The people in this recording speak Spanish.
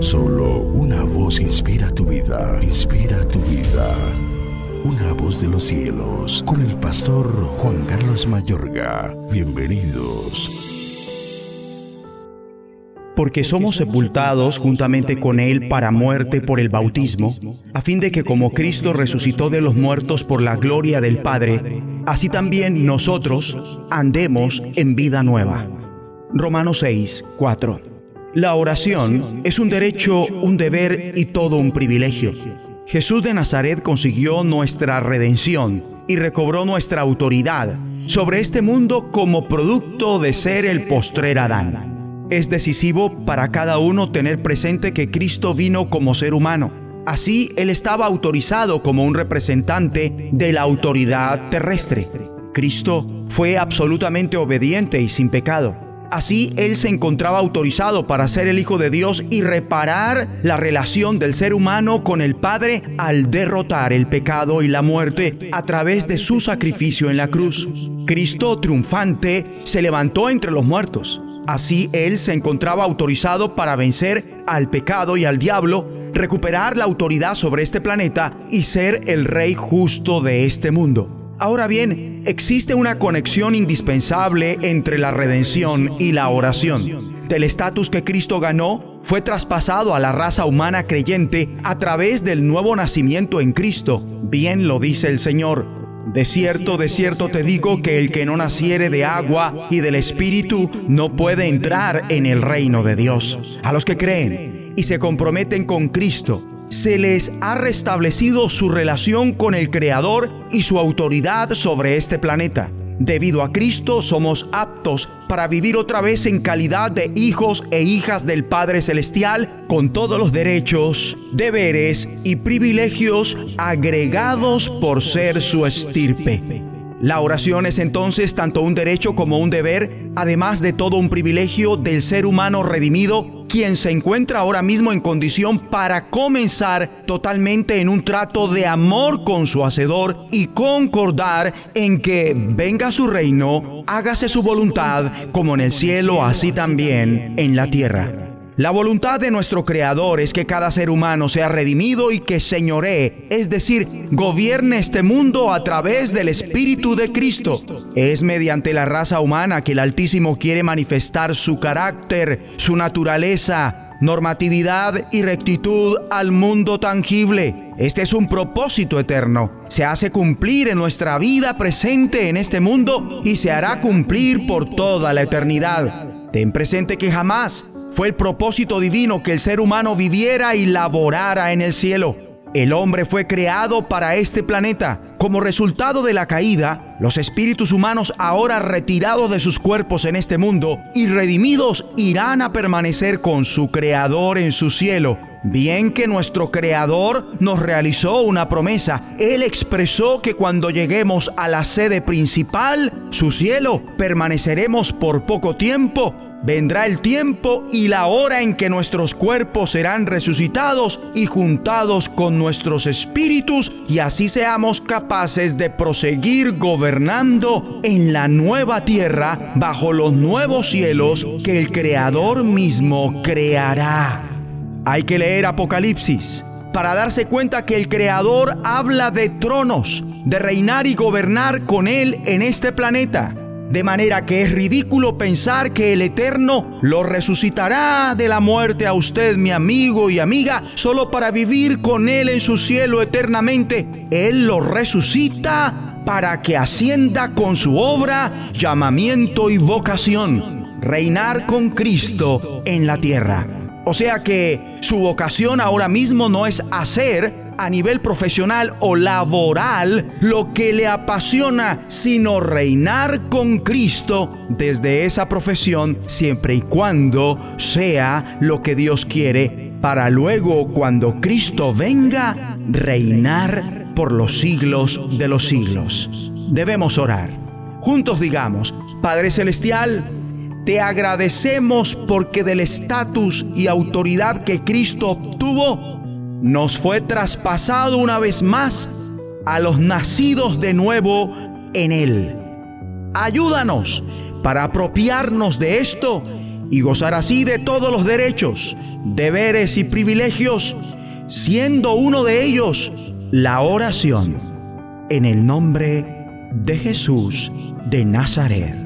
Solo una voz inspira tu vida, inspira tu vida. Una voz de los cielos, con el pastor Juan Carlos Mayorga. Bienvenidos. Porque somos sepultados juntamente con Él para muerte por el bautismo, a fin de que como Cristo resucitó de los muertos por la gloria del Padre, así también nosotros andemos en vida nueva. Romanos 6, 4. La oración es un derecho, un deber y todo un privilegio. Jesús de Nazaret consiguió nuestra redención y recobró nuestra autoridad sobre este mundo como producto de ser el postrer Adán. Es decisivo para cada uno tener presente que Cristo vino como ser humano. Así, Él estaba autorizado como un representante de la autoridad terrestre. Cristo fue absolutamente obediente y sin pecado. Así él se encontraba autorizado para ser el Hijo de Dios y reparar la relación del ser humano con el Padre al derrotar el pecado y la muerte a través de su sacrificio en la cruz. Cristo triunfante se levantó entre los muertos. Así él se encontraba autorizado para vencer al pecado y al diablo, recuperar la autoridad sobre este planeta y ser el rey justo de este mundo. Ahora bien, existe una conexión indispensable entre la redención y la oración. Del estatus que Cristo ganó fue traspasado a la raza humana creyente a través del nuevo nacimiento en Cristo. Bien lo dice el Señor. De cierto, de cierto te digo que el que no naciere de agua y del Espíritu no puede entrar en el reino de Dios. A los que creen y se comprometen con Cristo, se les ha restablecido su relación con el Creador y su autoridad sobre este planeta. Debido a Cristo somos aptos para vivir otra vez en calidad de hijos e hijas del Padre Celestial con todos los derechos, deberes y privilegios agregados por ser su estirpe. La oración es entonces tanto un derecho como un deber, además de todo un privilegio del ser humano redimido quien se encuentra ahora mismo en condición para comenzar totalmente en un trato de amor con su Hacedor y concordar en que venga su reino, hágase su voluntad como en el cielo, así también en la tierra. La voluntad de nuestro Creador es que cada ser humano sea redimido y que señoree, es decir, gobierne este mundo a través del Espíritu de Cristo. Es mediante la raza humana que el Altísimo quiere manifestar su carácter, su naturaleza, normatividad y rectitud al mundo tangible. Este es un propósito eterno. Se hace cumplir en nuestra vida presente en este mundo y se hará cumplir por toda la eternidad. Ten presente que jamás fue el propósito divino que el ser humano viviera y laborara en el cielo. El hombre fue creado para este planeta. Como resultado de la caída, los espíritus humanos ahora retirados de sus cuerpos en este mundo y redimidos irán a permanecer con su Creador en su cielo. Bien que nuestro Creador nos realizó una promesa. Él expresó que cuando lleguemos a la sede principal, su cielo, permaneceremos por poco tiempo vendrá el tiempo y la hora en que nuestros cuerpos serán resucitados y juntados con nuestros espíritus y así seamos capaces de proseguir gobernando en la nueva tierra bajo los nuevos cielos que el Creador mismo creará. Hay que leer Apocalipsis para darse cuenta que el Creador habla de tronos, de reinar y gobernar con Él en este planeta de manera que es ridículo pensar que el Eterno lo resucitará de la muerte a usted, mi amigo y amiga, solo para vivir con Él en su cielo eternamente. Él lo resucita para que ascienda con su obra, llamamiento y vocación, reinar con Cristo en la tierra. O sea que su vocación ahora mismo no es hacer, a nivel profesional o laboral lo que le apasiona, sino reinar con Cristo desde esa profesión siempre y cuando sea lo que Dios quiere, para luego cuando Cristo venga, reinar por los siglos de los siglos. Debemos orar. Juntos digamos, Padre Celestial, te agradecemos porque del estatus y autoridad que Cristo obtuvo, nos fue traspasado una vez más a los nacidos de nuevo en Él. Ayúdanos para apropiarnos de esto y gozar así de todos los derechos, deberes y privilegios, siendo uno de ellos la oración en el nombre de Jesús de Nazaret.